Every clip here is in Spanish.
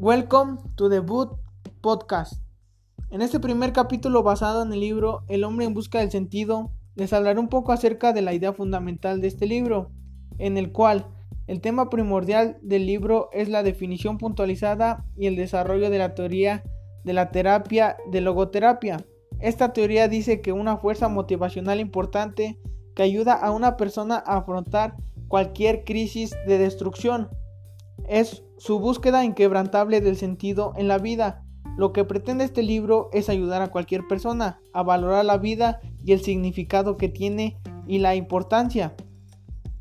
Welcome to the Boot Podcast. En este primer capítulo basado en el libro El hombre en busca del sentido, les hablaré un poco acerca de la idea fundamental de este libro, en el cual el tema primordial del libro es la definición puntualizada y el desarrollo de la teoría de la terapia de logoterapia. Esta teoría dice que una fuerza motivacional importante que ayuda a una persona a afrontar cualquier crisis de destrucción es su búsqueda inquebrantable del sentido en la vida. Lo que pretende este libro es ayudar a cualquier persona a valorar la vida y el significado que tiene y la importancia.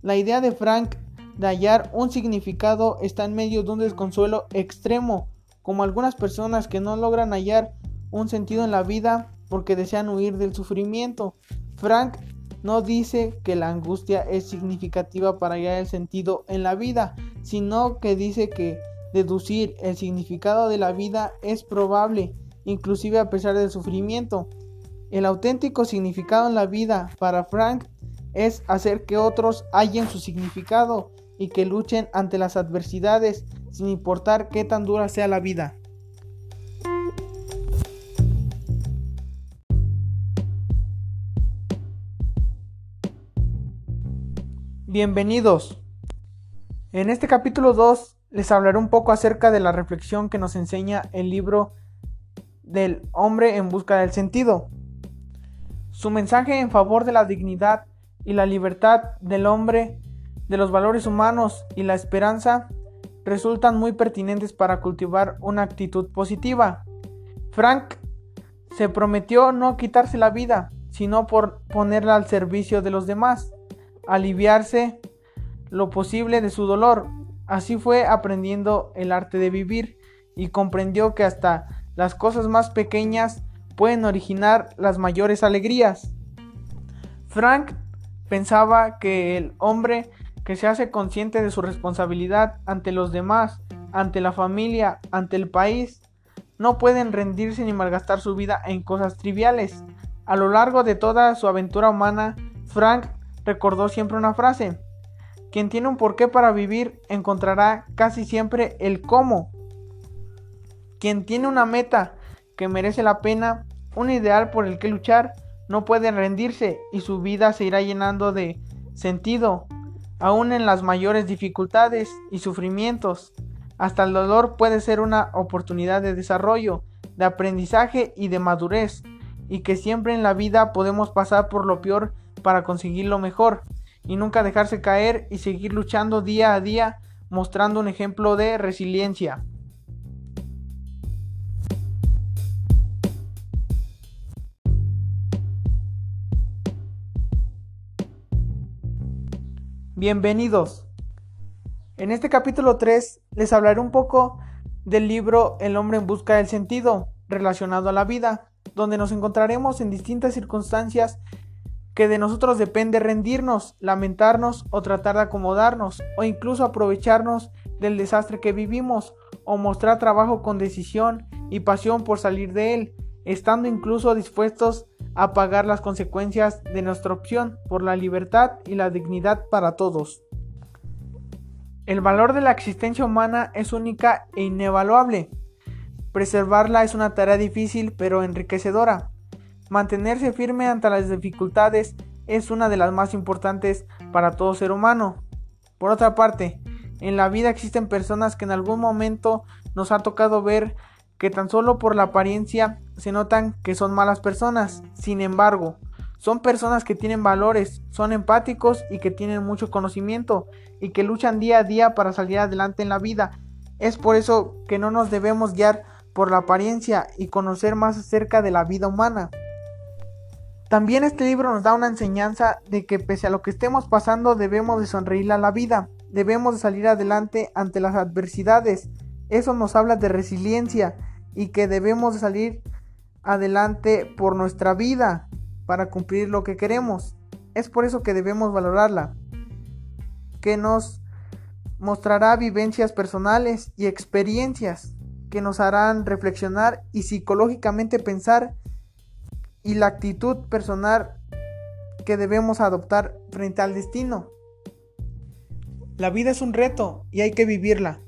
La idea de Frank de hallar un significado está en medio de un desconsuelo extremo, como algunas personas que no logran hallar un sentido en la vida porque desean huir del sufrimiento. Frank no dice que la angustia es significativa para hallar el sentido en la vida, sino que dice que deducir el significado de la vida es probable, inclusive a pesar del sufrimiento. El auténtico significado en la vida para Frank es hacer que otros hallen su significado y que luchen ante las adversidades sin importar qué tan dura sea la vida. Bienvenidos. En este capítulo 2 les hablaré un poco acerca de la reflexión que nos enseña el libro del hombre en busca del sentido. Su mensaje en favor de la dignidad y la libertad del hombre, de los valores humanos y la esperanza resultan muy pertinentes para cultivar una actitud positiva. Frank se prometió no quitarse la vida, sino por ponerla al servicio de los demás aliviarse lo posible de su dolor. Así fue aprendiendo el arte de vivir y comprendió que hasta las cosas más pequeñas pueden originar las mayores alegrías. Frank pensaba que el hombre que se hace consciente de su responsabilidad ante los demás, ante la familia, ante el país, no pueden rendirse ni malgastar su vida en cosas triviales. A lo largo de toda su aventura humana, Frank recordó siempre una frase. Quien tiene un porqué para vivir encontrará casi siempre el cómo. Quien tiene una meta que merece la pena, un ideal por el que luchar, no puede rendirse y su vida se irá llenando de sentido, aún en las mayores dificultades y sufrimientos. Hasta el dolor puede ser una oportunidad de desarrollo, de aprendizaje y de madurez, y que siempre en la vida podemos pasar por lo peor para conseguir lo mejor y nunca dejarse caer y seguir luchando día a día mostrando un ejemplo de resiliencia. Bienvenidos. En este capítulo 3 les hablaré un poco del libro El hombre en busca del sentido relacionado a la vida, donde nos encontraremos en distintas circunstancias que de nosotros depende rendirnos, lamentarnos o tratar de acomodarnos o incluso aprovecharnos del desastre que vivimos o mostrar trabajo con decisión y pasión por salir de él, estando incluso dispuestos a pagar las consecuencias de nuestra opción por la libertad y la dignidad para todos. El valor de la existencia humana es única e inevaluable. Preservarla es una tarea difícil pero enriquecedora. Mantenerse firme ante las dificultades es una de las más importantes para todo ser humano. Por otra parte, en la vida existen personas que en algún momento nos ha tocado ver que tan solo por la apariencia se notan que son malas personas. Sin embargo, son personas que tienen valores, son empáticos y que tienen mucho conocimiento y que luchan día a día para salir adelante en la vida. Es por eso que no nos debemos guiar por la apariencia y conocer más acerca de la vida humana. También este libro nos da una enseñanza de que pese a lo que estemos pasando debemos de sonreír a la vida, debemos de salir adelante ante las adversidades. Eso nos habla de resiliencia y que debemos de salir adelante por nuestra vida para cumplir lo que queremos. Es por eso que debemos valorarla, que nos mostrará vivencias personales y experiencias que nos harán reflexionar y psicológicamente pensar y la actitud personal que debemos adoptar frente al destino. La vida es un reto y hay que vivirla.